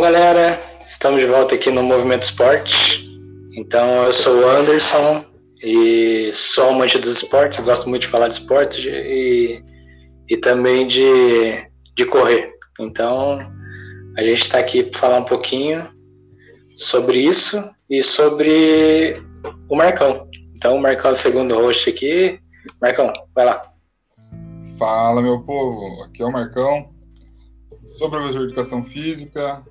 Bom, galera, estamos de volta aqui no Movimento Esporte. Então, eu sou o Anderson e sou amante dos esportes, gosto muito de falar de esportes e, e também de, de correr. Então, a gente está aqui para falar um pouquinho sobre isso e sobre o Marcão. Então, o Marcão é o segundo host aqui. Marcão, vai lá. Fala, meu povo. Aqui é o Marcão. Sou professor de educação física,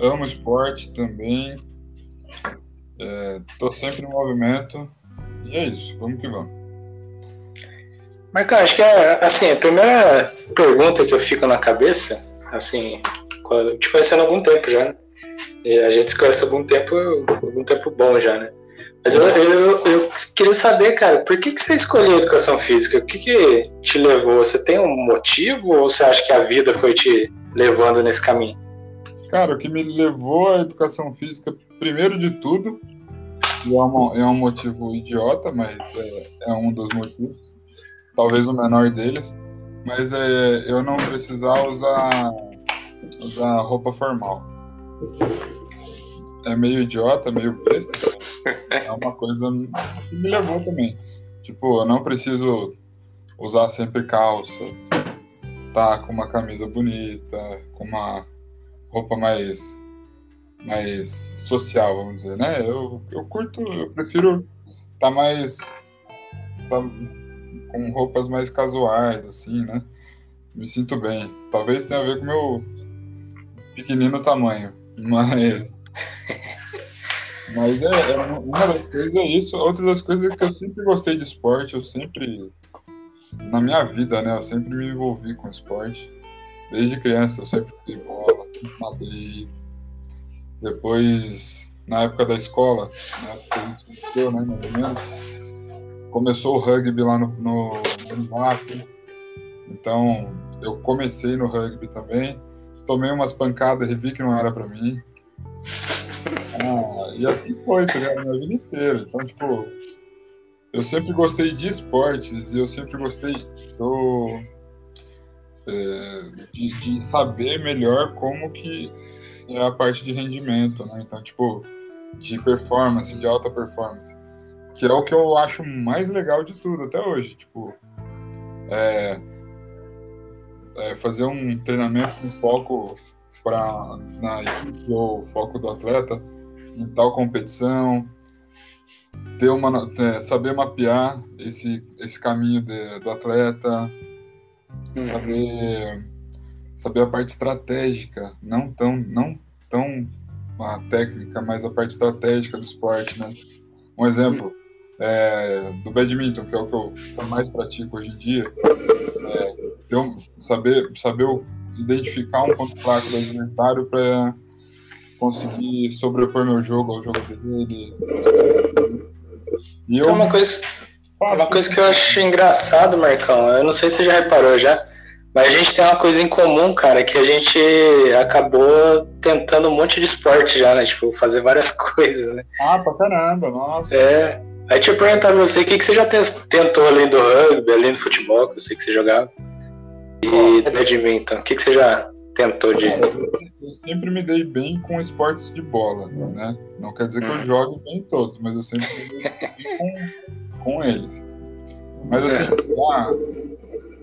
amo esporte também. Estou é, sempre no movimento. E é isso, vamos que vamos. Marcão, acho que é, assim, a primeira pergunta que eu fico na cabeça, assim, te conhecendo há algum tempo já, né? a gente se conhece há algum tempo, algum tempo bom já, né? Mas eu, eu, eu, queria saber, cara, por que, que você escolheu educação física? O que, que te levou? Você tem um motivo ou você acha que a vida foi te levando nesse caminho? Cara, o que me levou à educação física, primeiro de tudo, e é, uma, é um motivo idiota, mas é, é, um dos motivos, talvez o menor deles, mas é eu não precisar usar, usar roupa formal. É meio idiota, meio besta, é uma coisa que me levou também. Tipo, eu não preciso usar sempre calça, tá com uma camisa bonita, com uma roupa mais mais social, vamos dizer, né? Eu, eu curto, eu prefiro tá mais tá com roupas mais casuais, assim, né? Me sinto bem. Talvez tenha a ver com meu pequenino tamanho, mas mas é, é, uma das coisas é isso. Outra das coisas é que eu sempre gostei de esporte, eu sempre, na minha vida, né, eu sempre me envolvi com esporte. Desde criança eu sempre fui bola, nadei. Depois, na época da escola, na época que a gente né, mais ou menos, começou o rugby lá no, no, no Então, eu comecei no rugby também. Tomei umas pancadas e vi que não era para mim. Ah, e assim foi, tá ligado? Minha vida inteira. Então, tipo, eu sempre gostei de esportes e eu sempre gostei do, é, de, de, saber melhor como que é a parte de rendimento, né? Então, tipo, de performance, de alta performance. Que é o que eu acho mais legal de tudo até hoje. Tipo, é, é fazer um treinamento com foco para na equipe ou foco do atleta em tal competição, ter uma, é, saber mapear esse, esse caminho de, do atleta, uhum. saber, saber a parte estratégica, não tão, não tão a técnica, mas a parte estratégica do esporte, né? Um exemplo uhum. é, do badminton, que é o que eu, que eu mais pratico hoje em dia, é, eu saber, saber identificar um ponto fraco do adversário para conseguir sobrepor meu jogo ao jogo dele. E eu... Então, uma coisa, uma coisa que eu acho engraçado, Marcão, eu não sei se você já reparou já, mas a gente tem uma coisa em comum, cara, que a gente acabou tentando um monte de esporte já, né? Tipo, fazer várias coisas, né? Ah, pra caramba, nossa. É. Aí deixa eu perguntar pra você, o que, que você já tentou além do rugby, além do futebol, que eu sei que você jogava? E do badminton, o que, que você já tentou de. Eu sempre me dei bem com esportes de bola, né? Não quer dizer que eu hum. jogue bem em todos, mas eu sempre me dei bem com, com eles. Mas assim,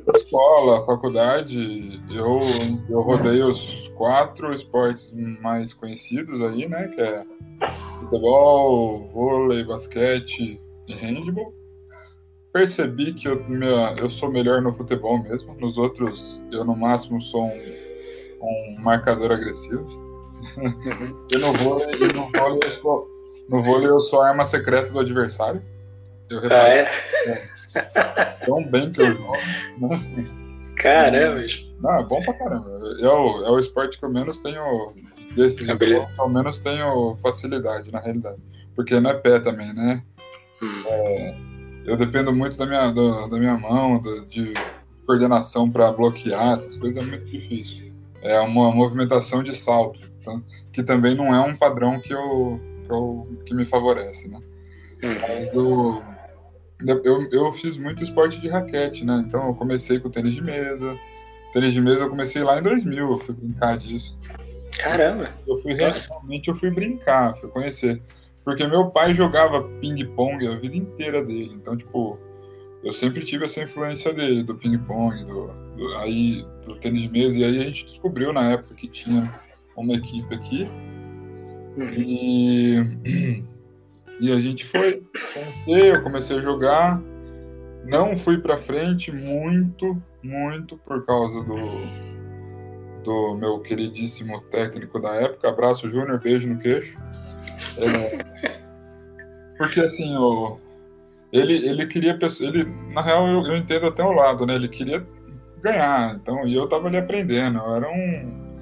na escola, faculdade, eu, eu rodei os quatro esportes mais conhecidos aí, né? Que é futebol, vôlei, basquete e handball percebi que eu, minha, eu sou melhor no futebol mesmo. Nos outros, eu no máximo sou um, um marcador agressivo. Uhum. e no vôlei, no vôlei, eu sou, no vôlei eu sou a arma secreta do adversário. Eu ah, é? é? Tão bem que eu jogo. Né? Caramba! Não, é bom pra caramba. É o, é o esporte que eu menos tenho. Desses de bola, ao menos tenho facilidade, na realidade. Porque não é pé também, né? Hum. É, eu dependo muito da minha, da, da minha mão, da, de coordenação para bloquear, essas coisas é muito difícil. É uma movimentação de salto, tá? que também não é um padrão que, eu, que, eu, que me favorece, né? Uhum. Mas eu, eu, eu fiz muito esporte de raquete, né? Então eu comecei com tênis de mesa. Tênis de mesa eu comecei lá em 2000, eu fui brincar disso. Caramba! Eu fui realmente eu fui brincar, fui conhecer. Porque meu pai jogava ping-pong a vida inteira dele. Então, tipo, eu sempre tive essa influência dele, do ping-pong, do, do, aí, do tênis de mesa. E aí a gente descobriu na época que tinha uma equipe aqui. Uhum. E, e a gente foi conhecer, eu comecei a jogar. Não fui pra frente muito, muito por causa do, do meu queridíssimo técnico da época. Abraço, Júnior, beijo no queixo. É, porque assim, o, ele, ele queria. Ele, na real, eu, eu, entendo até o lado, né? Ele queria ganhar. Então, e eu tava ali aprendendo. Eu era um,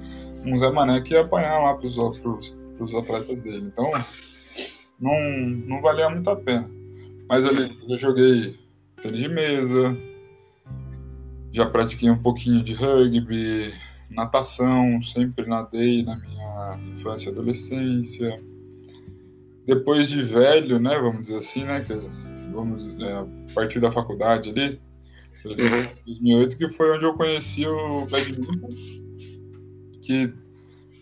um Zé Mané que ia apanhar lá pros, pros, pros atletas dele. Então, não, não valia muito a pena. Mas ali eu joguei tênis de mesa, já pratiquei um pouquinho de rugby, natação, sempre nadei na minha infância e adolescência depois de velho, né, vamos dizer assim, né, que vamos é, a partir da faculdade ali, uhum. 2008, que foi onde eu conheci o badminton, que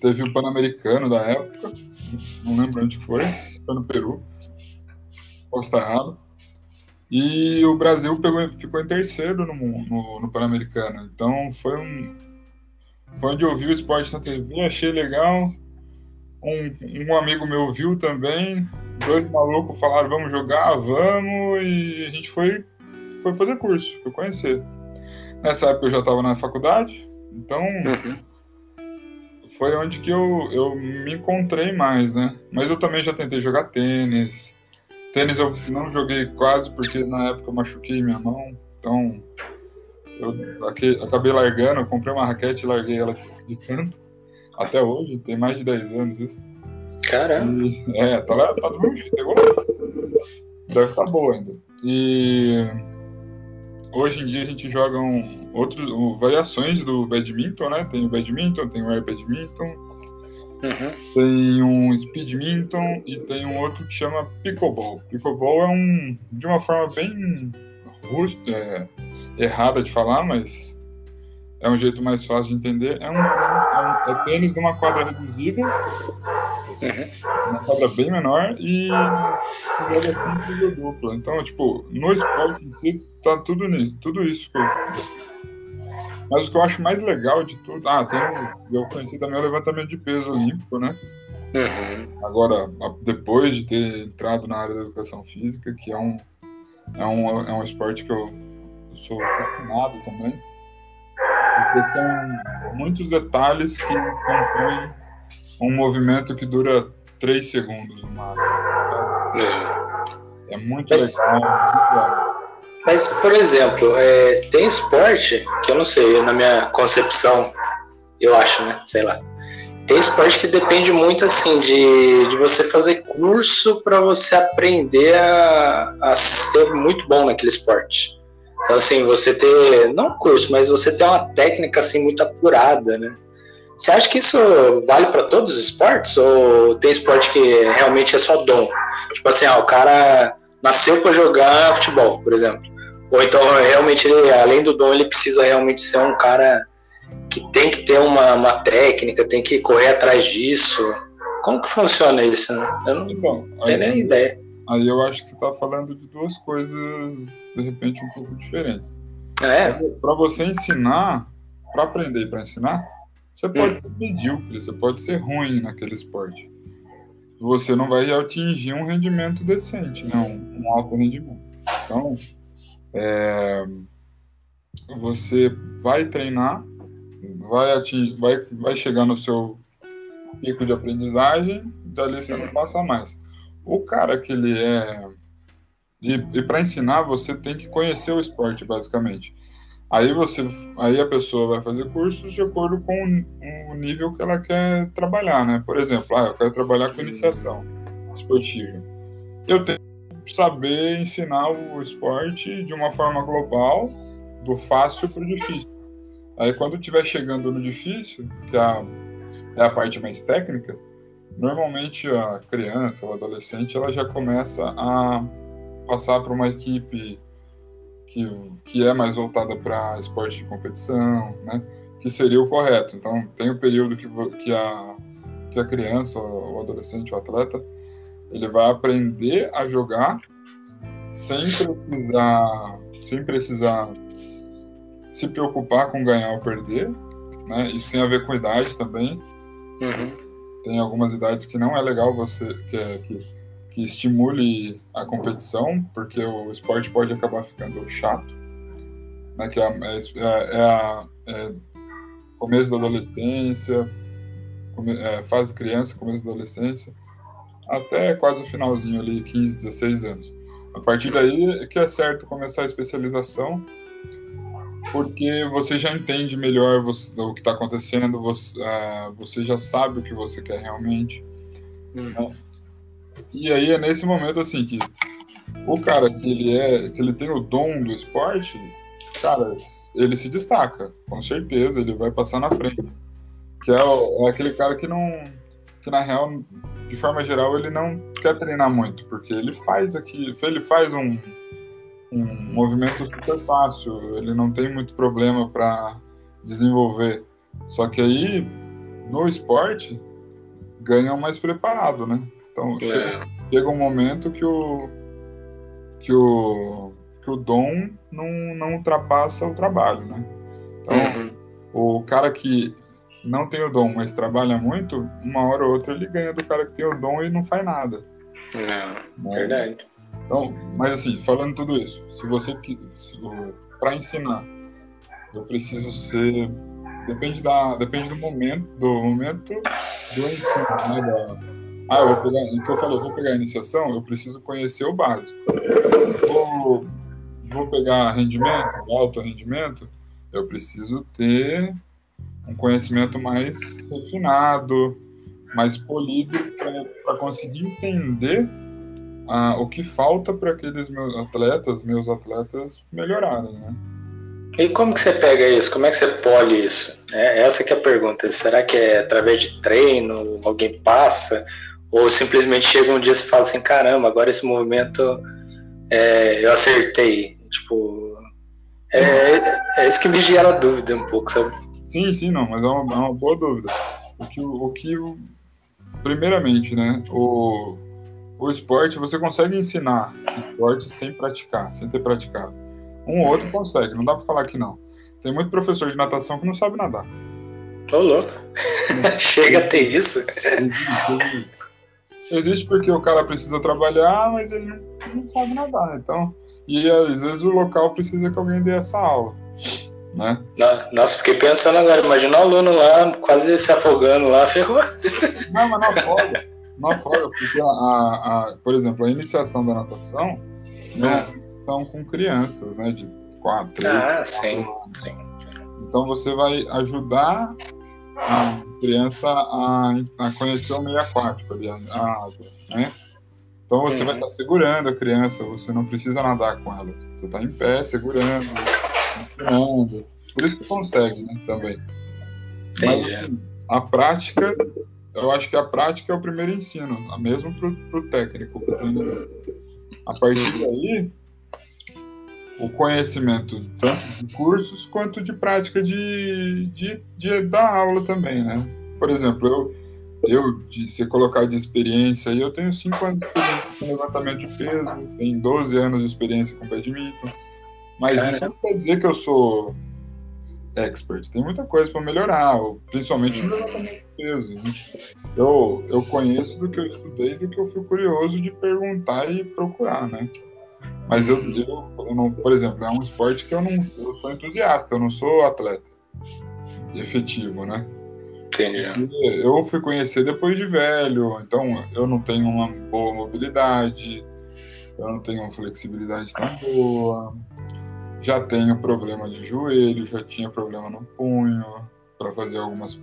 teve o Pan-Americano da época, não lembro onde foi, foi no Peru, posso estar errado, e o Brasil pegou, ficou em terceiro no, no, no Pan-Americano, então foi um foi onde eu vi o esporte na TV, achei legal, um, um amigo meu viu também, dois malucos falaram, vamos jogar, vamos, e a gente foi, foi fazer curso, foi conhecer. Nessa época eu já estava na faculdade, então uhum. Foi onde que eu, eu me encontrei mais, né? Mas eu também já tentei jogar tênis. Tênis eu não joguei quase porque na época eu machuquei minha mão, então eu acabei largando, eu comprei uma raquete e larguei ela de canto até hoje, tem mais de 10 anos isso. Caramba. E, é, tá, tá do mesmo jeito, pegou Deve estar tá boa ainda. E hoje em dia a gente joga um, outros, variações do badminton, né? Tem o badminton, tem o air badminton, uhum. tem um speedminton e tem um outro que chama pickleball. Pickleball é um, de uma forma bem rústica, é, errada de falar, mas é um jeito mais fácil de entender. É um, é, um, é tênis numa quadra reduzida, uhum. uma quadra bem menor e joga simples ou dupla. Então, tipo, no esporte em si, tá tudo nisso, tudo isso. Mas o que eu acho mais legal de tudo. Ah, tem. Eu conheci também o levantamento de peso olímpico, né? Uhum. Agora, depois de ter entrado na área da educação física, que é um, é um, é um esporte que eu, eu sou fascinado também porque são muitos detalhes que compõem um movimento que dura três segundos no máximo. É, é muito mas, legal. Mas, por exemplo, é, tem esporte que eu não sei, na minha concepção, eu acho, né? Sei lá. Tem esporte que depende muito assim de, de você fazer curso para você aprender a, a ser muito bom naquele esporte. Então, assim, você ter, não um curso, mas você ter uma técnica, assim, muito apurada, né? Você acha que isso vale para todos os esportes? Ou tem esporte que realmente é só dom? Tipo assim, ah, o cara nasceu para jogar futebol, por exemplo. Ou então, realmente, ele, além do dom, ele precisa realmente ser um cara que tem que ter uma, uma técnica, tem que correr atrás disso. Como que funciona isso? Né? Eu não então, tenho nem ideia. Aí eu acho que você está falando de duas coisas, de repente, um pouco diferentes. É. Para você ensinar, para aprender e para ensinar, você pode hum. ser medíocre, você pode ser ruim naquele esporte. Você não vai atingir um rendimento decente, não, né? um alto rendimento. Então, é, você vai treinar, vai, atingir, vai, vai chegar no seu pico de aprendizagem, dali você não passa mais. O cara que ele é. E, e para ensinar, você tem que conhecer o esporte, basicamente. Aí você, aí a pessoa vai fazer cursos de acordo com o nível que ela quer trabalhar, né? Por exemplo, ah, eu quero trabalhar com iniciação esportiva. Eu tenho que saber ensinar o esporte de uma forma global, do fácil para o difícil. Aí quando estiver chegando no difícil, que é a, é a parte mais técnica, Normalmente a criança ou adolescente ela já começa a passar para uma equipe que, que é mais voltada para esporte de competição, né? Que seria o correto. Então tem o período que, que a que a criança, o adolescente, o atleta, ele vai aprender a jogar sem precisar, sem precisar se preocupar com ganhar ou perder. Né? Isso tem a ver com idade também. Uhum. Tem algumas idades que não é legal você que, é, que, que estimule a competição, porque o esporte pode acabar ficando chato. Né? Que é, é, é, é começo da adolescência, come, é, fase criança, começo da adolescência, até quase o finalzinho ali, 15, 16 anos. A partir daí é que é certo começar a especialização, porque você já entende melhor o que está acontecendo, você, uh, você, já sabe o que você quer realmente. Uhum. Né? E aí é nesse momento assim que o cara que ele é, que ele tem o dom do esporte, cara, ele se destaca, com certeza, ele vai passar na frente. Que é, é aquele cara que não, que na real, de forma geral, ele não quer treinar muito, porque ele faz aqui, ele faz um, um movimento super fácil, ele não tem muito problema para desenvolver. Só que aí, no esporte, ganha mais preparado, né? Então, é. chega, chega um momento que o, que o que o dom não, não ultrapassa o trabalho, né? Então, uhum. o cara que não tem o dom, mas trabalha muito, uma hora ou outra ele ganha do cara que tem o dom e não faz nada. Não, né? verdade. Então, mas assim, falando tudo isso, se você para ensinar, eu preciso ser depende da depende do momento do momento do ensino, né, da, ah, eu vou pegar, o que eu falei, eu vou pegar a iniciação, eu preciso conhecer o básico. Vou vou pegar rendimento, alto rendimento, eu preciso ter um conhecimento mais refinado, mais polido, para conseguir entender ah, o que falta para aqueles meus atletas, meus atletas melhorarem, né? E como que você pega isso? Como é que você pole isso? É, essa que é a pergunta. Será que é através de treino, alguém passa? Ou simplesmente chega um dia e você fala assim, caramba, agora esse movimento é, eu acertei. Tipo, é, é isso que me gera dúvida um pouco, sabe? Sim, sim, não, mas é uma, é uma boa dúvida. O que, o que, primeiramente, né, o, o esporte, você consegue ensinar esporte sem praticar, sem ter praticado. Um ou outro consegue, não dá para falar que não. Tem muito professor de natação que não sabe nadar. Tô louco. Chega a ter isso. Existe, porque o cara precisa trabalhar, mas ele não, não sabe nadar. Então, e às vezes o local precisa que alguém dê essa aula. Né? Nossa, fiquei pensando agora, imagina o aluno lá quase se afogando lá, ferrou. Não, mas não afoga. Não afoga, porque, a, a, por exemplo, a iniciação da natação né, são com crianças, né? De 4, 3, ah, sim, sim. Então você vai ajudar a criança a, a conhecer o meio aquático ali, a água, né? Então você uhum. vai estar segurando a criança, você não precisa nadar com ela. Você está em pé, segurando, segurando. Por isso que consegue, né, também. Mas assim, a prática, eu acho que a prática é o primeiro ensino, mesmo para o técnico. A partir daí, o conhecimento tanto de cursos quanto de prática de, de, de dar aula também, né? Por exemplo, eu eu, de se colocar de experiência, eu tenho 5 anos de experiência com levantamento de peso, tenho 12 anos de experiência com badminton, mas isso não quer dizer que eu sou expert. Tem muita coisa para melhorar, principalmente no levantamento de peso. Eu, eu conheço do que eu estudei, do que eu fui curioso de perguntar e procurar, né? Mas eu, eu, eu não, por exemplo, é um esporte que eu não, eu sou entusiasta, eu não sou atleta efetivo, né? Entendi. Eu fui conhecer depois de velho, então eu não tenho uma boa mobilidade, eu não tenho uma flexibilidade tão boa, já tenho problema de joelho, já tinha problema no punho para fazer algumas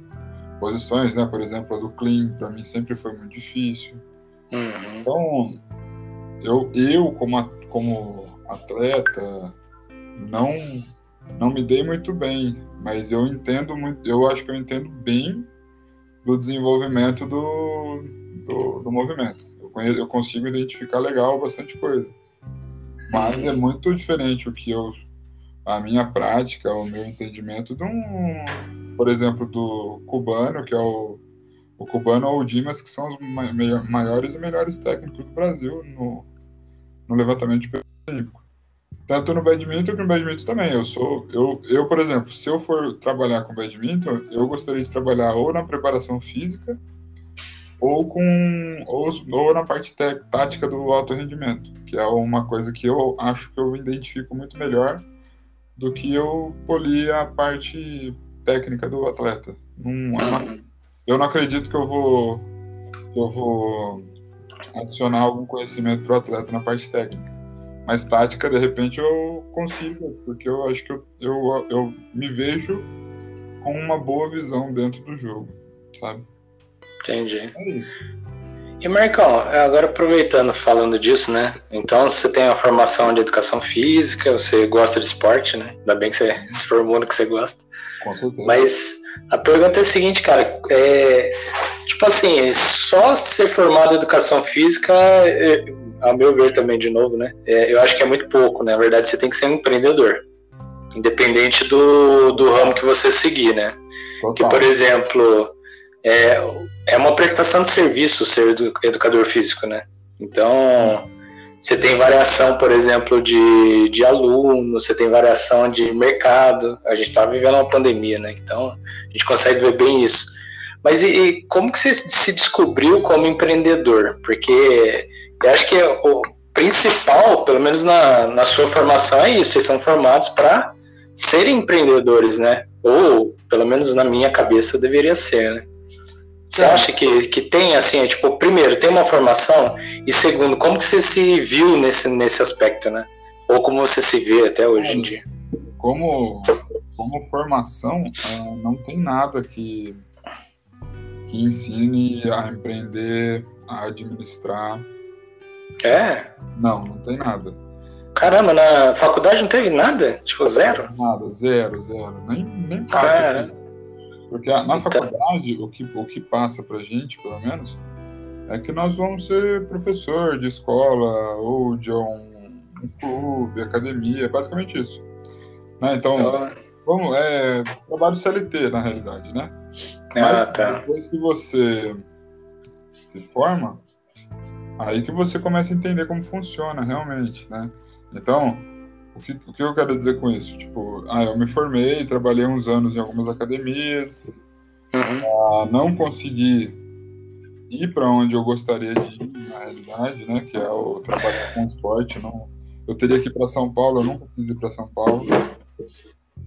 posições, né? Por exemplo, a do clean, para mim sempre foi muito difícil. Uhum. Então, eu, eu como, como atleta, não não me dei muito bem, mas eu entendo muito, eu acho que eu entendo bem do desenvolvimento do, do, do movimento. Eu, conheço, eu consigo identificar legal bastante coisa. Mas é muito diferente o que eu a minha prática, o meu entendimento de um, por exemplo, do cubano, que é o, o Cubano ou o Dimas, que são os maiores e melhores técnicos do Brasil no, no levantamento de peso olímpico. Tanto no badminton que no badminton também. Eu sou, eu, eu, por exemplo, se eu for trabalhar com badminton, eu gostaria de trabalhar ou na preparação física ou com ou, ou na parte tática do alto rendimento, que é uma coisa que eu acho que eu identifico muito melhor do que eu polir a parte técnica do atleta. Não, uhum. eu não acredito que eu vou que eu vou adicionar algum conhecimento para o atleta na parte técnica. Mas tática, de repente, eu consigo, porque eu acho que eu, eu, eu me vejo com uma boa visão dentro do jogo, sabe? Entendi. É isso. E Marcão, agora aproveitando falando disso, né? Então você tem a formação de educação física, você gosta de esporte, né? Ainda bem que você se formou no que você gosta. Com certeza. Mas a pergunta é a seguinte, cara, é, tipo assim, só ser formado em educação física, é, a meu ver também, de novo, né? É, eu acho que é muito pouco, né? Na verdade, você tem que ser um empreendedor, independente do, do ramo que você seguir, né? Total. Que, por exemplo, é, é uma prestação de serviço ser educador físico, né? Então, você tem variação, por exemplo, de, de aluno, você tem variação de mercado. A gente está vivendo uma pandemia, né? Então, a gente consegue ver bem isso. Mas e, e, como que você se descobriu como empreendedor? Porque eu acho que o principal, pelo menos na, na sua formação, é isso. Vocês são formados para serem empreendedores, né? Ou, pelo menos na minha cabeça, deveria ser, né? Você acha que, que tem, assim, é, tipo, primeiro, tem uma formação, e segundo, como que você se viu nesse, nesse aspecto, né? Ou como você se vê até hoje em dia? Como, como formação, ah, não tem nada que, que ensine a empreender, a administrar. É? Não, não tem nada. Caramba, na faculdade não teve nada? Tipo, zero? Nada, zero, zero. Nem, nem Cara. Porque na então... faculdade, o que, o que passa pra gente, pelo menos, é que nós vamos ser professor de escola ou de um, um clube, academia, basicamente isso. Né? Então, então, vamos, é trabalho CLT, na realidade, né? Ah, Mas tá. depois que você se forma, aí que você começa a entender como funciona realmente, né? Então, o que, o que eu quero dizer com isso? Tipo, ah, eu me formei, trabalhei uns anos em algumas academias, uhum. ah, não consegui ir para onde eu gostaria de ir, na realidade, né? Que é o trabalhar com esporte. Não, eu teria que ir para São Paulo, eu nunca quis ir para São Paulo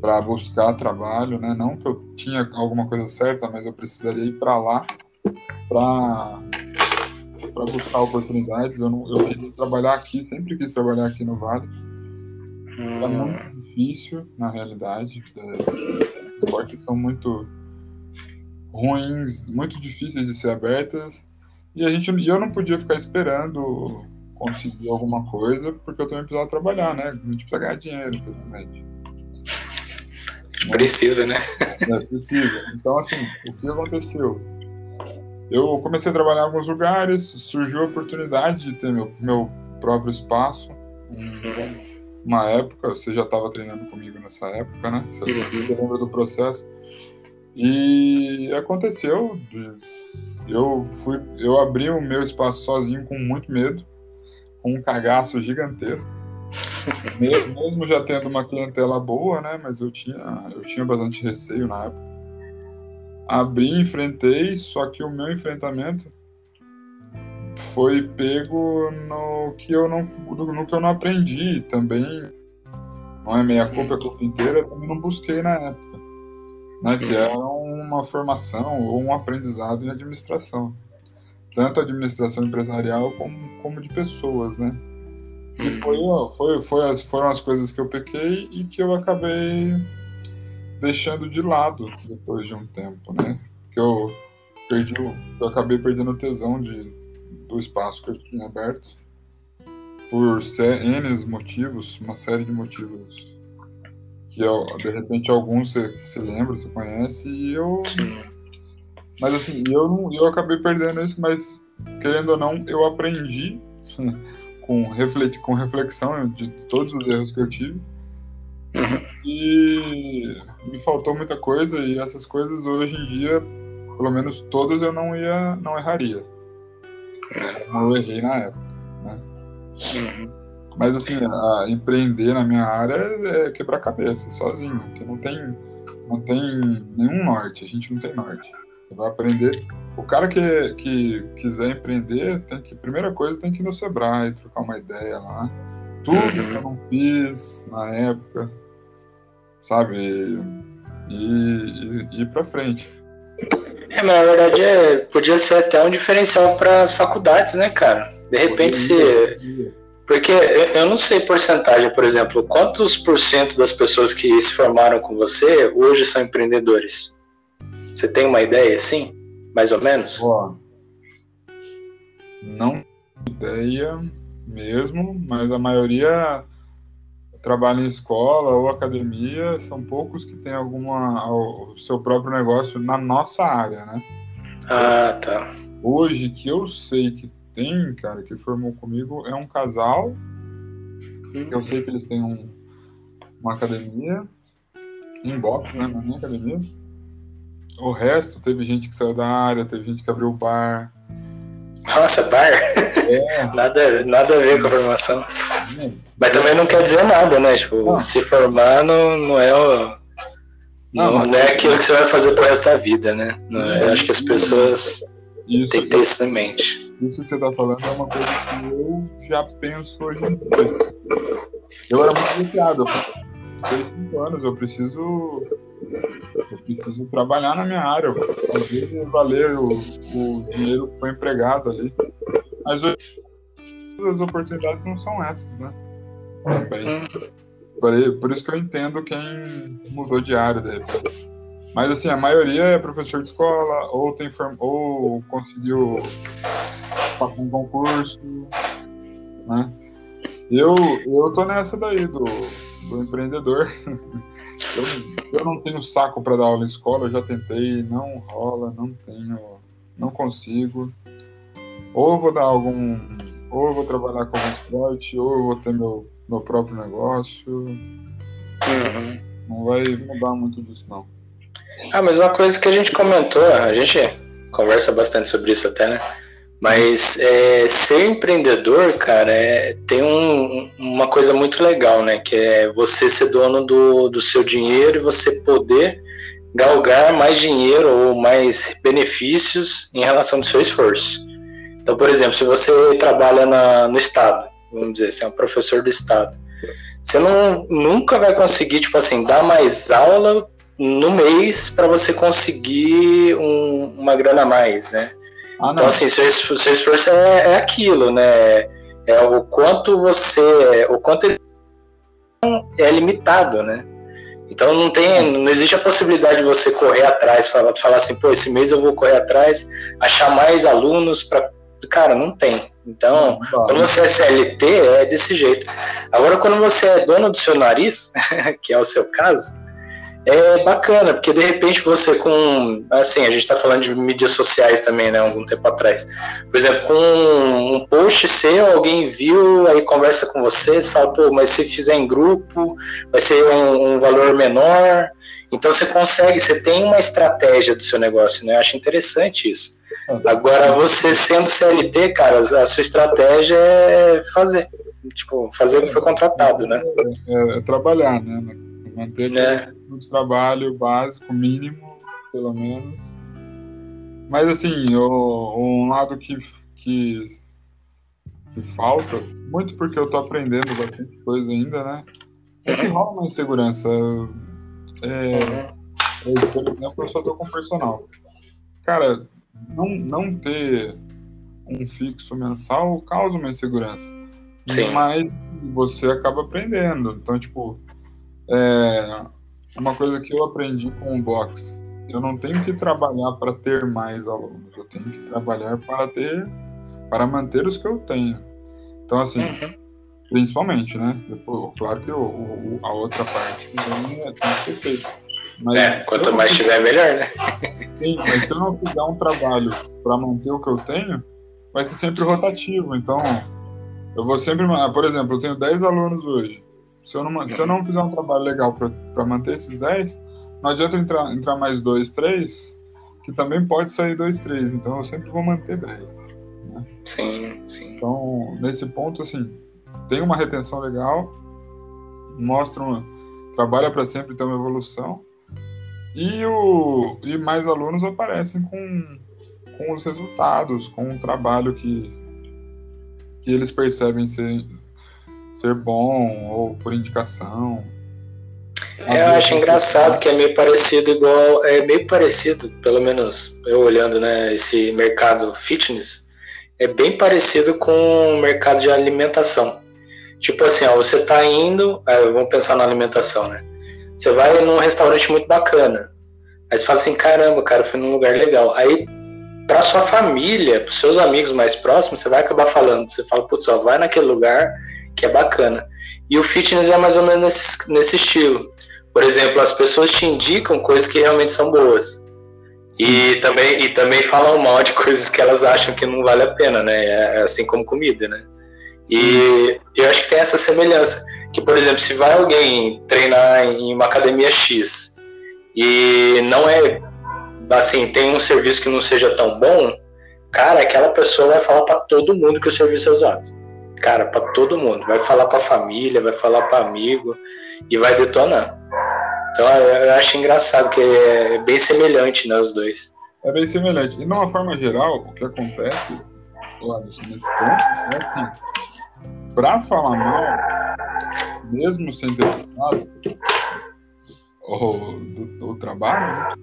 para buscar trabalho, né? Não que eu tinha alguma coisa certa, mas eu precisaria ir para lá para para buscar oportunidades. Eu, não, eu queria trabalhar aqui, sempre quis trabalhar aqui no Vale. É muito difícil, na realidade. Os esportes são muito ruins, muito difíceis de ser abertas. E a gente, eu não podia ficar esperando conseguir alguma coisa, porque eu também precisava trabalhar, né? A gente precisa ganhar dinheiro, infelizmente. Precisa, né? É, precisa. Então, assim, o que aconteceu? Eu comecei a trabalhar em alguns lugares, surgiu a oportunidade de ter meu, meu próprio espaço. Uhum uma época, você já estava treinando comigo nessa época, né? Você, uhum. você lembra do processo? E aconteceu, eu fui, eu abri o meu espaço sozinho com muito medo, com um cagaço gigantesco. Mesmo já tendo uma clientela boa, né? Mas eu tinha, eu tinha bastante receio na época. Abri, enfrentei, só que o meu enfrentamento foi pego no que eu não, no que eu não aprendi também. Não é meia culpa, é culpa inteira, eu também não busquei na época. Né, que é uma formação ou um aprendizado em administração. Tanto administração empresarial como, como de pessoas, né? E uhum. foi, foi, foi as, foram as coisas que eu pequei e que eu acabei deixando de lado depois de um tempo, né? Que eu perdi, eu acabei perdendo o tesão de, do espaço que eu tinha aberto por N motivos, uma série de motivos que eu, de repente alguns você, você lembra, você conhece, e eu. Mas assim, eu, eu acabei perdendo isso, mas querendo ou não, eu aprendi com, refleti, com reflexão de todos os erros que eu tive. Uhum. E me faltou muita coisa, e essas coisas hoje em dia, pelo menos todas eu não ia, não erraria. Como eu errei na época, né? Uhum. Mas assim, a, empreender na minha área é quebrar cabeça, sozinho, porque não tem, não tem nenhum norte, a gente não tem norte. Você vai aprender. O cara que, que quiser empreender, tem que, primeira coisa, tem que ir no Sebrae, trocar uma ideia lá. Tudo uhum. que eu não fiz na época, sabe? E, e, e ir pra frente. É, mas na verdade é, podia ser até um diferencial para as faculdades, né, cara? De repente se. Porque eu não sei porcentagem, por exemplo, quantos por cento das pessoas que se formaram com você hoje são empreendedores? Você tem uma ideia assim? Mais ou menos? Ó, não ideia mesmo, mas a maioria trabalha em escola ou academia, são poucos que têm alguma o seu próprio negócio na nossa área, né? Ah, tá. Hoje que eu sei que tem, cara, que formou comigo é um casal. Uhum. Que eu sei que eles têm um, uma academia, um box, né? Não é nem academia. O resto, teve gente que saiu da área, teve gente que abriu o bar. Nossa, bar? É. nada, nada a ver com a formação. É. Mas também não quer dizer nada, né? Tipo, não. se formar não, não é o. Não, não, é aquilo que você vai fazer pro resto da vida, né? Não, eu acho que as pessoas isso, têm que ter isso em mente. Isso que você tá falando é uma coisa que eu já penso hoje em dia. Eu era muito viciado. Eu tenho cinco anos, eu preciso. Eu preciso trabalhar na minha área, fazer valer o, o dinheiro que foi empregado ali. Mas hoje as oportunidades não são essas, né? Também. Por, por isso que eu entendo quem mudou de área daí. Mas assim, a maioria é professor de escola, ou tem ou conseguiu passar um concurso, né? Eu, eu tô nessa daí do, do empreendedor. Eu, eu não tenho saco para dar aula em escola, eu já tentei, não rola, não tenho, não consigo. Ou vou dar algum, ou vou trabalhar com esporte, ou vou ter meu meu próprio negócio. Uhum. Não vai mudar muito disso, não. Ah, mas uma coisa que a gente comentou, a gente conversa bastante sobre isso até, né? Mas é, ser empreendedor, cara, é, tem um, uma coisa muito legal, né? Que é você ser dono do, do seu dinheiro e você poder galgar mais dinheiro ou mais benefícios em relação ao seu esforço. Então, por exemplo, se você trabalha na, no Estado vamos dizer, você é um professor do Estado. Você não, nunca vai conseguir, tipo assim, dar mais aula no mês para você conseguir um, uma grana a mais, né? Ah, então, assim, seu, seu esforço é, é, aquilo, né? É o quanto você. O quanto ele é limitado, né? Então não tem, não existe a possibilidade de você correr atrás, falar, falar assim, pô, esse mês eu vou correr atrás, achar mais alunos para Cara, não tem. Então, não, quando você é CLT, é desse jeito. Agora, quando você é dono do seu nariz, que é o seu caso, é bacana, porque de repente você com. Assim, a gente está falando de mídias sociais também, né? Algum tempo atrás. Por exemplo, com um post seu, alguém viu, aí conversa com você, você fala, pô, mas se fizer em grupo, vai ser um, um valor menor. Então você consegue, você tem uma estratégia do seu negócio, né? Eu acho interessante isso. Agora, você sendo CLT, cara, a sua estratégia é fazer. Tipo, fazer o que foi contratado, né? É, é trabalhar, né? Manter é. O trabalho básico, mínimo, pelo menos. Mas, assim, o, um lado que, que, que falta, muito porque eu tô aprendendo bastante coisa ainda, né? É que rola uma insegurança. É, eu, por exemplo, eu só tô com personal. Cara, não, não ter um fixo mensal causa uma insegurança. Sim. Mas você acaba aprendendo. Então, tipo, é uma coisa que eu aprendi com o box. Eu não tenho que trabalhar para ter mais alunos. Eu tenho que trabalhar para ter, para manter os que eu tenho. Então, assim, uhum. principalmente, né? Depois, claro que o, o, a outra parte também é, tem que ser feita. Mas é, quanto mais tiver, melhor, né? Sim, mas se eu não fizer um trabalho para manter o que eu tenho, vai ser sempre rotativo. Então, eu vou sempre. Por exemplo, eu tenho 10 alunos hoje. Se eu não, se eu não fizer um trabalho legal para manter esses 10, não adianta entrar, entrar mais dois, três. que também pode sair 2-3, então eu sempre vou manter 10. Né? Sim, sim. Então, nesse ponto, assim, tem uma retenção legal, mostra uma, trabalha para sempre ter uma evolução, e, o, e mais alunos aparecem com, com os resultados, com o trabalho que, que eles percebem ser, ser bom, ou por indicação, é, eu acho engraçado que é meio parecido igual, é meio parecido, pelo menos eu olhando, né, esse mercado fitness, é bem parecido com o mercado de alimentação. Tipo assim, ó, você tá indo, é, vamos pensar na alimentação, né? Você vai num restaurante muito bacana. Aí você fala assim, caramba, cara, fui num lugar legal. Aí, pra sua família, pros seus amigos mais próximos, você vai acabar falando. Você fala, putz, ó, vai naquele lugar que é bacana. E o fitness é mais ou menos nesse, nesse estilo. Por exemplo, as pessoas te indicam coisas que realmente são boas. E também, e também falam mal de coisas que elas acham que não vale a pena, né? É assim como comida, né? E eu acho que tem essa semelhança. Que, por exemplo, se vai alguém treinar em uma academia X e não é assim, tem um serviço que não seja tão bom, cara, aquela pessoa vai falar para todo mundo que o serviço é zoado. Cara, para todo mundo. Vai falar para família, vai falar para amigo e vai detonar. Então eu acho engraçado que é bem semelhante né, os dois. É bem semelhante. E de uma forma geral, o que acontece lá nesse ponto é assim, para falar mal, mesmo sem ter gostado o, do, do trabalho,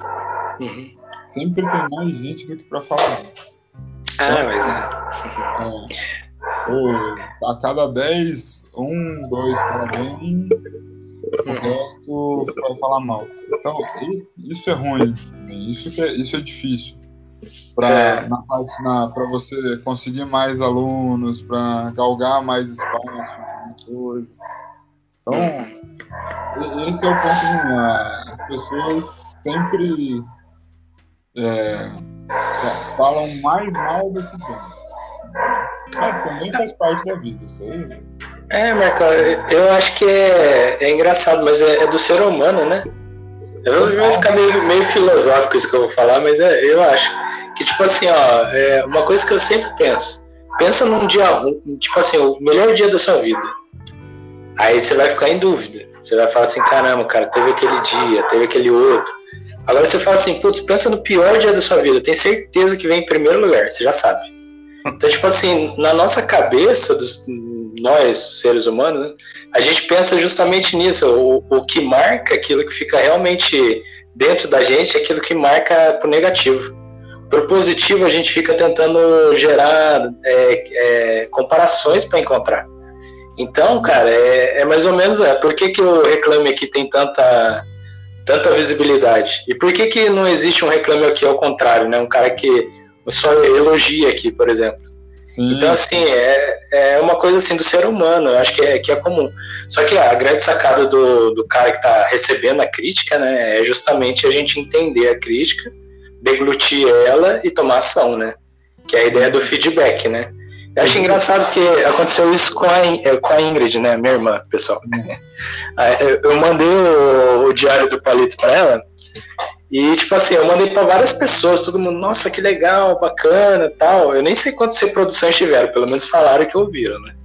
uhum. sempre tem mais gente do que para falar mal. Ah, mas é. é a cada 10, um, dois parabéns, o resto vai falar mal. Então, isso é ruim, isso, é, isso é difícil. Para é. para você conseguir mais alunos, para galgar mais espaço. Então, hum. esse é o ponto ruim. As pessoas sempre é, falam mais mal do que bem. Mas também da vida, aí. É, Marco, eu acho que é, é engraçado, mas é, é, do ser humano, né? Eu vou ficar meio, meio filosófico isso que eu vou falar, mas é, eu acho que, tipo assim, ó, é uma coisa que eu sempre penso. Pensa num dia ruim, tipo assim, o melhor dia da sua vida. Aí você vai ficar em dúvida. Você vai falar assim, caramba, cara, teve aquele dia, teve aquele outro. Agora você fala assim, putz, pensa no pior dia da sua vida. Tem certeza que vem em primeiro lugar, você já sabe. Então, tipo assim, na nossa cabeça, dos, nós, seres humanos, né, a gente pensa justamente nisso. O, o que marca aquilo que fica realmente dentro da gente é aquilo que marca pro negativo. Pro positivo, a gente fica tentando gerar é, é, comparações para encontrar. Então, cara, é, é, mais ou menos. É, por que, que o Reclame Aqui tem tanta, tanta visibilidade? E por que, que não existe um Reclame Aqui ao contrário, né? Um cara que só elogia aqui, por exemplo. Sim. Então, assim, é, é uma coisa assim do ser humano, eu acho que é, que é comum. Só que a grande sacada do, do cara que está recebendo a crítica, né, é justamente a gente entender a crítica, deglutir ela e tomar ação, né? Que é a ideia do feedback, né? Eu acho engraçado que aconteceu isso com a, é, com a Ingrid, né, minha irmã, pessoal. Eu mandei o, o diário do Palito para ela e, tipo assim, eu mandei para várias pessoas, todo mundo, nossa, que legal, bacana tal. Eu nem sei quantas reproduções tiveram, pelo menos falaram que ouviram, né?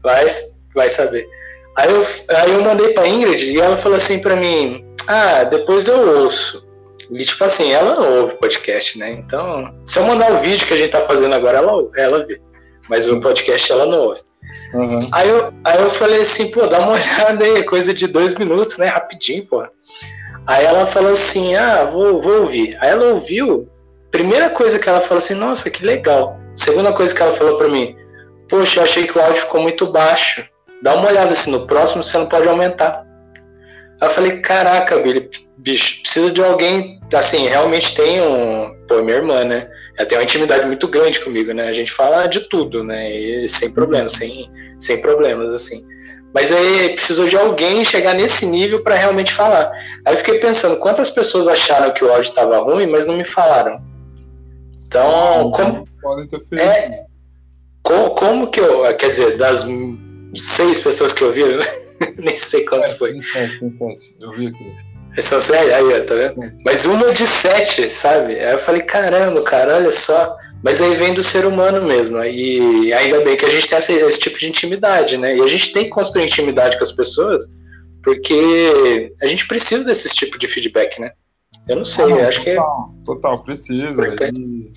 vai, vai saber. Aí eu, aí eu mandei pra Ingrid e ela falou assim para mim: Ah, depois eu ouço. E, tipo assim, ela não ouve podcast, né? Então, se eu mandar o vídeo que a gente tá fazendo agora, ela, ela vê. Mas o podcast ela não ouve. Uhum. Aí, eu, aí eu falei assim, pô, dá uma olhada aí, coisa de dois minutos, né? Rapidinho, pô. Aí ela falou assim: Ah, vou, vou ouvir. Aí ela ouviu. Primeira coisa que ela falou assim: Nossa, que legal. Segunda coisa que ela falou para mim: Poxa, eu achei que o áudio ficou muito baixo. Dá uma olhada assim, no próximo você não pode aumentar. Aí eu falei: Caraca, Billy, bicho, precisa de alguém. Assim, realmente tem um. Pô, minha irmã, né? Ela tem uma intimidade muito grande comigo, né? A gente fala de tudo, né? E sem problemas, sem, sem problemas, assim. Mas aí precisou de alguém chegar nesse nível para realmente falar. Aí eu fiquei pensando, quantas pessoas acharam que o áudio estava ruim, mas não me falaram? Então, como, é, como, como, que eu, quer dizer, das seis pessoas que ouviram, nem sei quantos é, foi. eu vi aqui. São sete, aí, ó, tá vendo? Mas uma de sete, sabe? Aí eu falei, caramba, cara, olha só. Mas aí vem do ser humano mesmo. E ainda bem que a gente tem esse, esse tipo de intimidade, né? E a gente tem que construir intimidade com as pessoas, porque a gente precisa desse tipo de feedback, né? Eu não sei, ah, não, acho total, que. Total, precisa. E,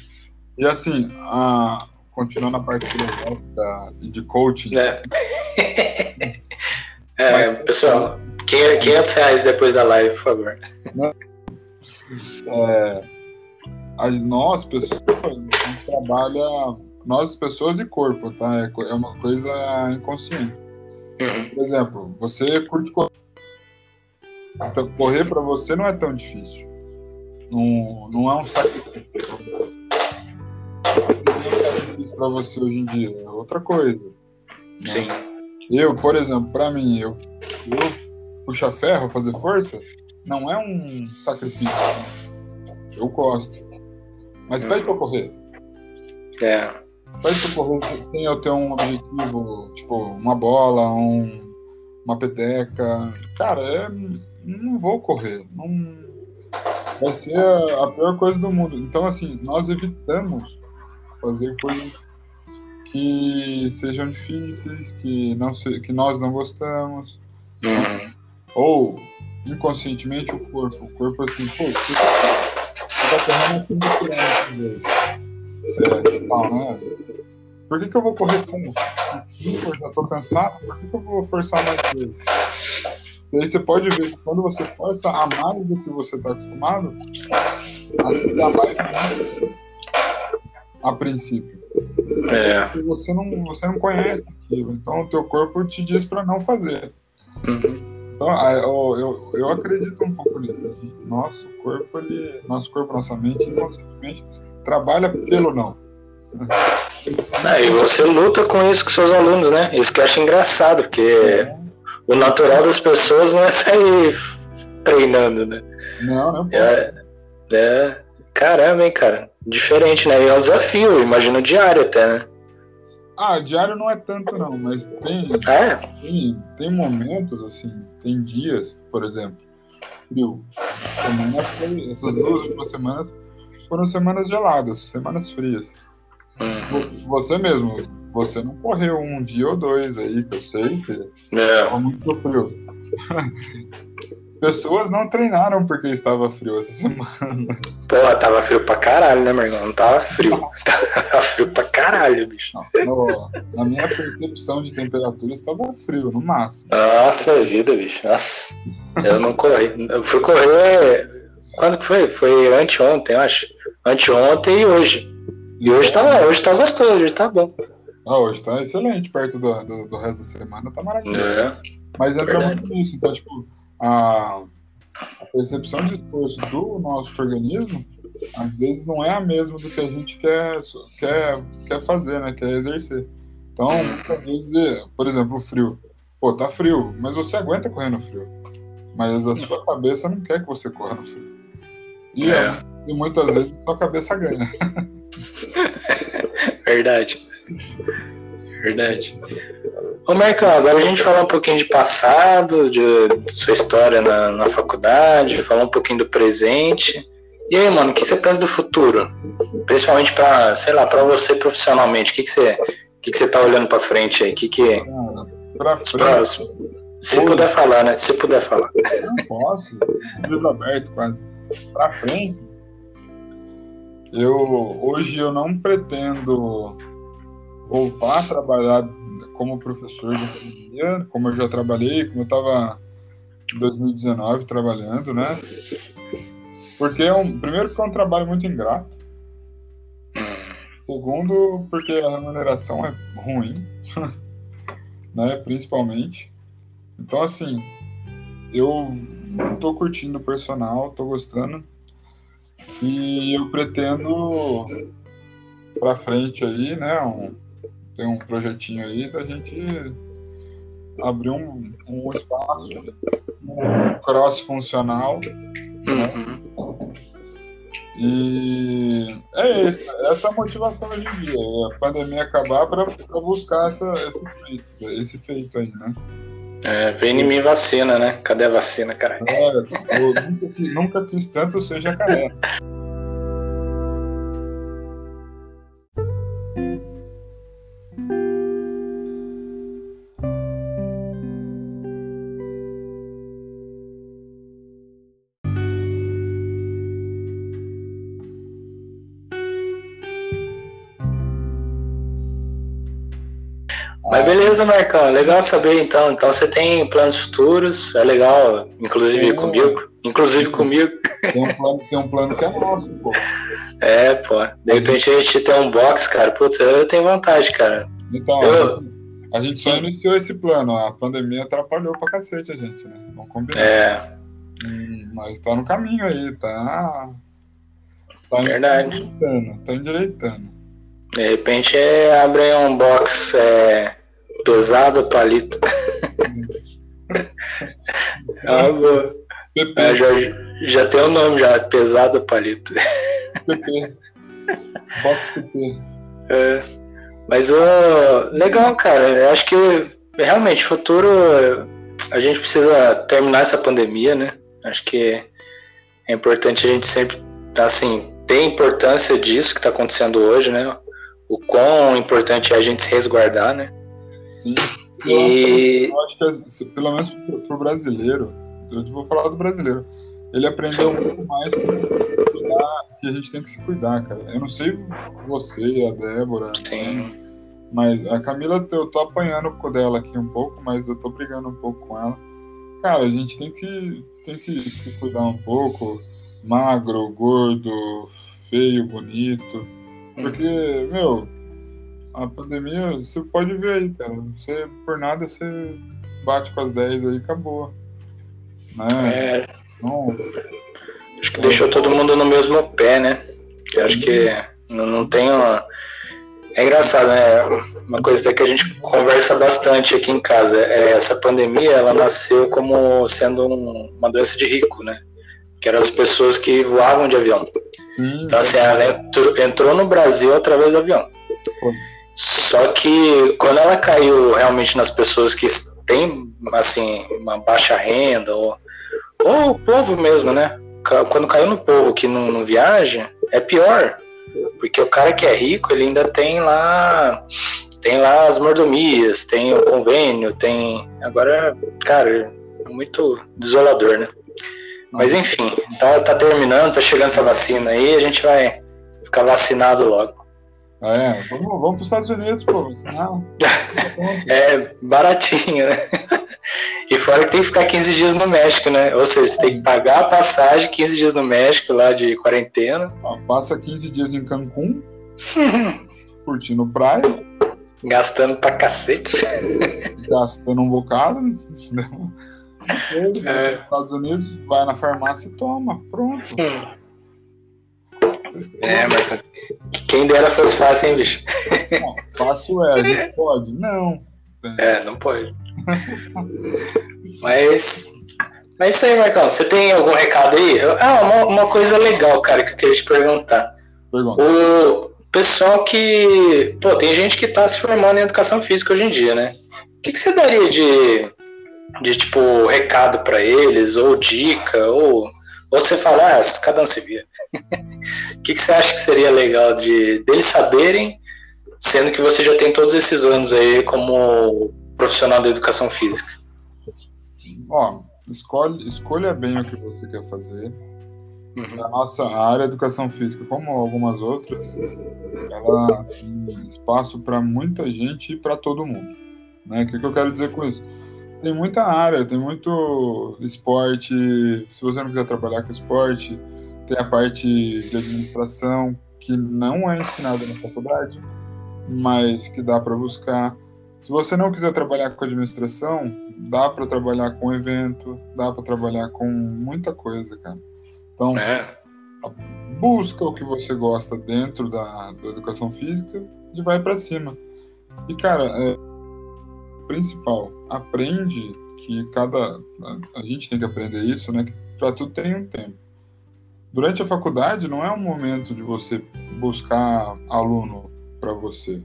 e, assim, a, continuando a parte filosófica e de coaching. É, é Mas, pessoal, 500 reais depois da live, por favor. É, nós, pessoas, a gente trabalha. Nós, pessoas e corpo, tá? É, é uma coisa inconsciente. Uhum. Por exemplo, você curte correr. Então, correr para você não é tão difícil. Não, não é um sacrifício para você hoje em dia. É outra coisa. Né? Sim. Eu, por exemplo, para mim, eu, eu puxar ferro, fazer força, não é um sacrifício. Eu gosto. Mas pede pra correr. É. Pede pra correr sem eu ter um objetivo, tipo, uma bola, um, uma peteca. Cara, é, não vou correr. Não, vai ser a, a pior coisa do mundo. Então, assim, nós evitamos fazer coisas que sejam difíceis, que, não se, que nós não gostamos. Uhum. Ou, inconscientemente, o corpo. O corpo, assim, pô, você 5 né? Por que, que eu vou correr sem? Eu já tô cansado, por que, que eu vou forçar mais vezes? E aí você pode ver que quando você força a mais do que você está acostumado, dá mais a princípio. É. Porque você não, você não conhece aquilo, então o teu corpo te diz para não fazer. Uhum. Então, eu, eu, eu acredito um pouco nisso. Nosso corpo, ele, nosso corpo, nossa mente, inconscientemente, trabalha pelo não. É, e você luta com isso com seus alunos, né? Isso que eu acho engraçado, porque é. o natural das pessoas não é sair treinando, né? Não, não. É, é, caramba, hein, cara. Diferente, né? E é um desafio, imagino diário até, né? Ah, diário não é tanto não, mas tem, é? tem, tem momentos, assim, tem dias, por exemplo, frio. Foi, essas duas últimas semanas foram semanas geladas, semanas frias. Uhum. Você, você, mesmo, você não correu um dia ou dois aí, que eu sei que é. muito frio. Pessoas não treinaram porque estava frio essa semana. Pô, tava frio pra caralho, né, meu irmão? Não tava frio. tava frio pra caralho, bicho. No, na minha percepção de temperatura estava frio, no máximo. Nossa vida, bicho. Nossa. Eu não corri. Eu fui correr. Quando que foi? Foi anteontem, eu acho. Anteontem e hoje. E hoje tá, hoje tá gostoso, hoje tá bom. Ah, hoje tá excelente, perto do, do, do resto da semana, tá maravilhoso. É, Mas entra verdade. muito nisso, então, tipo, a, a percepção de esforço do nosso organismo às vezes não é a mesma do que a gente quer, quer, quer fazer, né? Quer exercer. Então, uhum. muitas vezes, é, por exemplo, o frio. Pô, tá frio, mas você aguenta correr no frio. Mas a sua cabeça não quer que você corra no frio. E, é. e muitas vezes a sua cabeça ganha. Verdade. Verdade. Ô Marcão, agora a gente falar um pouquinho de passado, de, de sua história na, na, faculdade, falar um pouquinho do presente. E aí, mano, o que você pensa do futuro? Principalmente para, sei lá, para você profissionalmente, o que, que você, o que, que você tá olhando para frente aí? O que que ah, pra frente. Próximo. Se puder falar, né? Se puder falar. Não posso, livro aberto quase. Para frente. Eu hoje eu não pretendo voltar a trabalhar como professor de economia, como eu já trabalhei, como eu estava em 2019 trabalhando, né? Porque é um, primeiro porque é um trabalho muito ingrato. Segundo, porque a remuneração é ruim, né? Principalmente. Então, assim, eu tô curtindo o personal, tô gostando. E eu pretendo para frente aí, né? Um, tem um projetinho aí da gente abrir um, um espaço um cross-funcional. Né? Uhum. E é isso, essa é a motivação hoje em dia, é a pandemia acabar para buscar essa, esse, feito, esse feito aí, né? É, vem em mim vacina, né? Cadê a vacina, cara? É, nunca, nunca quis tanto ser jacaré. Mas beleza, Marcão, legal saber então. Então você tem planos futuros, é legal, inclusive é, comigo. Inclusive comigo. Tem um, plano, tem um plano que é nosso, pô. É, pô. De repente a gente tem um box, cara. Putz, eu tenho vontade, cara. Então, eu... a gente só iniciou esse plano. A pandemia atrapalhou pra cacete a gente, né? Não combinou. É. Hum, mas tá no caminho aí, tá. Tá Verdade. Endireitando, tá endireitando. De repente é, abre um box é, Pesado palito. ah, boa. É, já, já tem o um nome já, pesado palito. PP. PP. É. Mas uh, legal, cara. Eu acho que realmente, futuro a gente precisa terminar essa pandemia, né? Acho que é importante a gente sempre, assim, ter importância disso que está acontecendo hoje, né? O quão importante é a gente se resguardar, né? Sim. E... acho, eu acho que, pelo menos para o brasileiro, eu vou falar do brasileiro, ele aprendeu muito mais que, cuidar, que a gente tem que se cuidar, cara. Eu não sei você, a Débora. Sim. Mas a Camila, eu tô apanhando com dela aqui um pouco, mas eu tô brigando um pouco com ela. Cara, a gente tem que, tem que se cuidar um pouco. Magro, gordo, feio, bonito. Porque, hum. meu, a pandemia, você pode ver aí, cara. Você, por nada, você bate com as 10 aí e acabou. Né? É. Não, acho que deixou todo mundo no mesmo pé, né? Eu acho que não, não tem uma... É engraçado, né? Uma coisa que a gente conversa bastante aqui em casa. É essa pandemia, ela nasceu como sendo um, uma doença de rico, né? Que eram as pessoas que voavam de avião. Hum, então, assim, ela entrou, entrou no Brasil através do avião. Pô. Só que quando ela caiu realmente nas pessoas que têm assim uma baixa renda ou, ou o povo mesmo, né? Quando caiu no povo que não, não viaja, é pior. Porque o cara que é rico, ele ainda tem lá tem lá as mordomias, tem o convênio, tem. Agora, cara, é muito desolador, né? Mas enfim, tá, tá terminando, tá chegando essa vacina aí, a gente vai ficar vacinado logo. É, vamos, vamos para os Estados Unidos, pô. Não. é baratinho, né? E fora que tem que ficar 15 dias no México, né? Ou seja, você tem que pagar a passagem 15 dias no México, lá de quarentena. passa 15 dias em Cancún, curtindo praia. Gastando pra cacete. Gastando um bocado. Depois, é. Estados Unidos, vai na farmácia e toma. Pronto. Hum. É, mas quem dera fosse fácil, hein, bicho? Não, fácil é, gente pode? Não. É, não pode. mas. Mas é isso aí, Marcão. Você tem algum recado aí? Ah, uma, uma coisa legal, cara, que eu queria te perguntar. Pergunta. O pessoal que. Pô, tem gente que tá se formando em educação física hoje em dia, né? O que, que você daria de, de tipo, recado para eles, ou dica, ou ou você fala, ah, cada um se vira. O que, que você acha que seria legal de deles saberem, sendo que você já tem todos esses anos aí como profissional da educação física? Ó, escolhe, escolha bem o que você quer fazer. Uhum. A nossa a área de educação física, como algumas outras, ela tem espaço para muita gente e para todo mundo. Né? O que, que eu quero dizer com isso? tem muita área, tem muito esporte. Se você não quiser trabalhar com esporte, tem a parte de administração que não é ensinada na faculdade, mas que dá para buscar. Se você não quiser trabalhar com administração, dá para trabalhar com evento, dá para trabalhar com muita coisa, cara. Então, é. busca o que você gosta dentro da, da educação física e vai para cima. E, cara, é, principal, aprende que cada. A, gente tem que aprender isso, né? Que para tudo tem um tempo. Durante a faculdade não é um momento de você buscar aluno para você.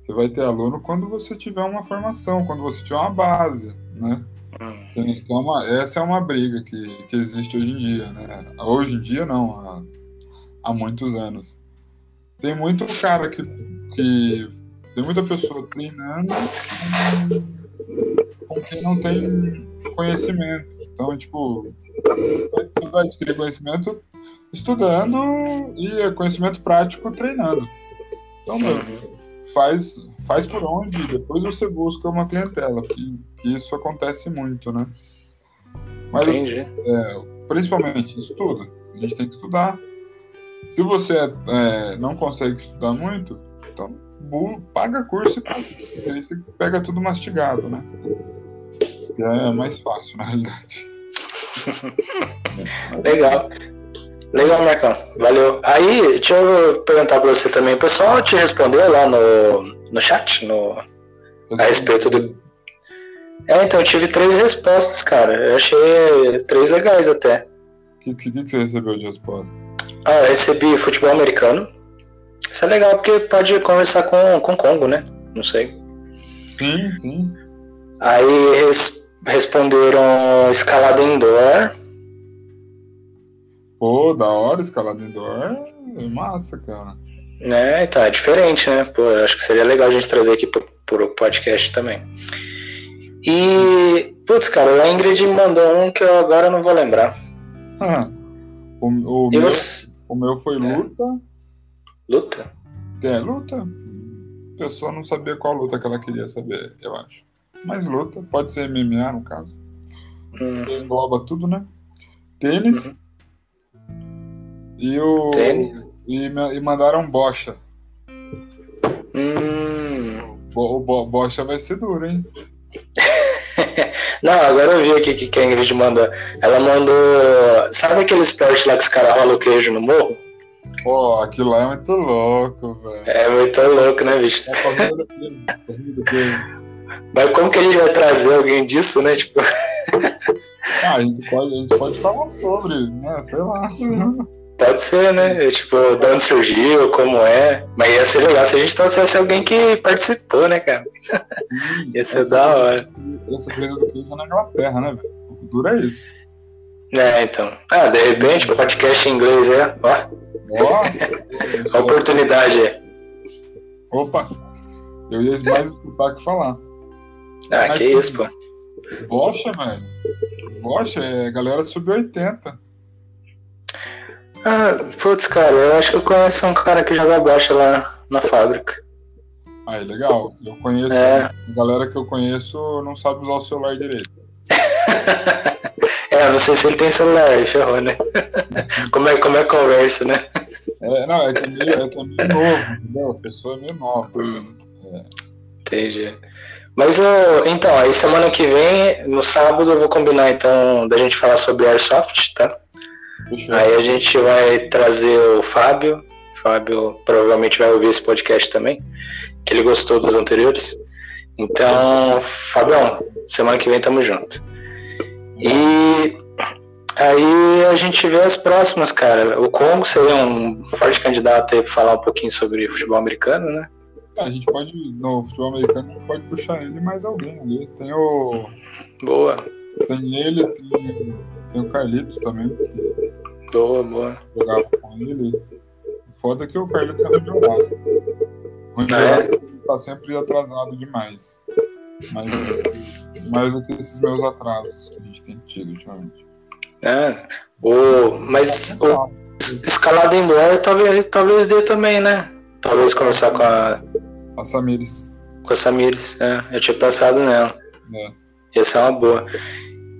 Você vai ter aluno quando você tiver uma formação, quando você tiver uma base, né? É uma, essa é uma briga que, que existe hoje em dia, né? Hoje em dia não, há, há muitos anos. Tem muito cara que, que tem muita pessoa treinando com quem não tem conhecimento. Então, tipo, você vai adquirir conhecimento estudando e conhecimento prático treinando. Então, meu, faz, faz por onde, depois você busca uma clientela, que, isso acontece muito, né? Mas, assim, é, principalmente, estuda. A gente tem que estudar. Se você é, não consegue estudar muito, então paga curso e aí você pega tudo mastigado, né? É mais fácil, na realidade. Legal. Legal, Marcão. Valeu. Aí, deixa eu perguntar pra você também. O pessoal te respondeu lá no, no chat, no, a respeito do. É, então eu tive três respostas, cara. Eu achei três legais até. O que, que, que você recebeu de resposta? Ah, eu recebi futebol americano. Isso é legal porque pode conversar com, com Congo, né? Não sei. Sim, sim. Aí res, responderam escalada indoor. Pô, da hora, escalada indoor é massa, cara. Né, então, é diferente, né? Pô, acho que seria legal a gente trazer aqui pro, pro podcast também. E, putz, cara, a Ingrid mandou um que eu agora não vou lembrar. Ah, o, o, meu, você... o meu foi é. luta. Luta? É, luta. A pessoa não sabia qual luta que ela queria saber, eu acho. Mas luta, pode ser MMA no caso. Hum. Engloba tudo, né? Tênis. Uhum. E o. E, e mandaram bocha. Hum. O, o bocha vai ser duro, hein? Não, agora eu vi aqui que a Ingrid mandou. Ela mandou. Sabe aquele esporte lá que os caras rolam o queijo no morro? Pô, aquilo lá é muito louco, velho. É muito louco, né, bicho? É Mas como que a gente vai trazer alguém disso, né? Tipo. Ah, a gente pode, a gente pode falar sobre, né? Sei lá. Pode ser, né? Tipo, de onde surgiu, como é. Mas ia ser legal se a gente trouxesse alguém que participou, né, cara? Ia ser da hora. Essa coisa do clima na Inglaterra, né, velho? O futuro é isso. É, então. Ah, de repente, podcast em inglês, é? Ó. Ó. A oportunidade é. Opa! Eu ia mais escutar que falar. Ah, Mas, que isso, pô. Bocha, velho. Bocha é galera sub-80. Ah, putz, cara, eu acho que eu conheço um cara que joga baixa lá na fábrica. Ah, é legal. Eu conheço. É. A galera que eu conheço não sabe usar o celular direito. é, não sei se ele tem celular, ferrou, né? como, é, como é conversa, né? É, não, é que é meio, é, que é meio novo, entendeu? A pessoa é meio nova. Hum. É. Entendi. Mas eu, então, aí semana que vem, no sábado, eu vou combinar então da gente falar sobre Airsoft, tá? Aí a gente vai trazer o Fábio. O Fábio provavelmente vai ouvir esse podcast também, que ele gostou dos anteriores. Então, Fabião, semana que vem tamo junto. E aí a gente vê as próximas, cara. O Congo seria um forte candidato aí para falar um pouquinho sobre futebol americano, né? A gente pode, no futebol americano, a gente pode puxar ele mais alguém ali. Tem o. Boa. Tem ele, tem, tem o Carlitos também. Boa, boa. Jogava com ele. Foda que o Carlitos é muito jogado. O é. tá sempre atrasado demais. Mais, mais do que esses meus atrasos que a gente tem tido ultimamente. É. O, mas o escalada em indoor talvez, talvez dê também, né? Talvez conversar com a. A Samires. Com a Samires, é. Eu tinha pensado nela. É. Essa é uma boa.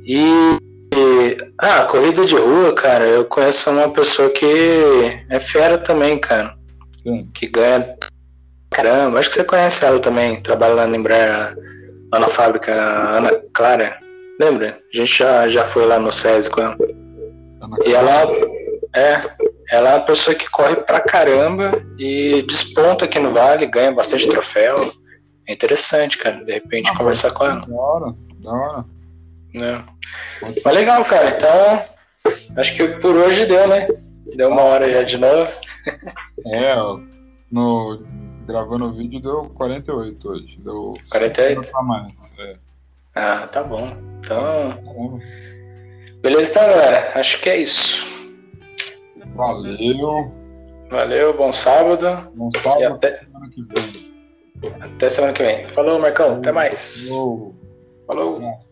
E ah, corrida de rua, cara, eu conheço uma pessoa que é fera também, cara. Sim. Que ganha. Caramba, acho que você conhece ela também. Trabalha lá, lembrar lá na fábrica, Ana Clara. Lembra? A gente já, já foi lá no SESI com ela. E ela é, ela é uma pessoa que corre pra caramba e desponta aqui no Vale, ganha bastante troféu. É interessante, cara, de repente ah, conversar com ela. Da hora, da hora. Né? Mas legal, cara. Então, acho que por hoje deu, né? Deu uma hora já de novo. É, no gravando o vídeo deu 48 hoje. Deu 48? a mais. É. Ah, tá bom. Então. Beleza, então, galera. Acho que é isso. Valeu. Valeu, bom sábado. Bom sábado. E até semana que vem. Até semana que vem. Falou, Marcão. Até mais. Falou. Falou.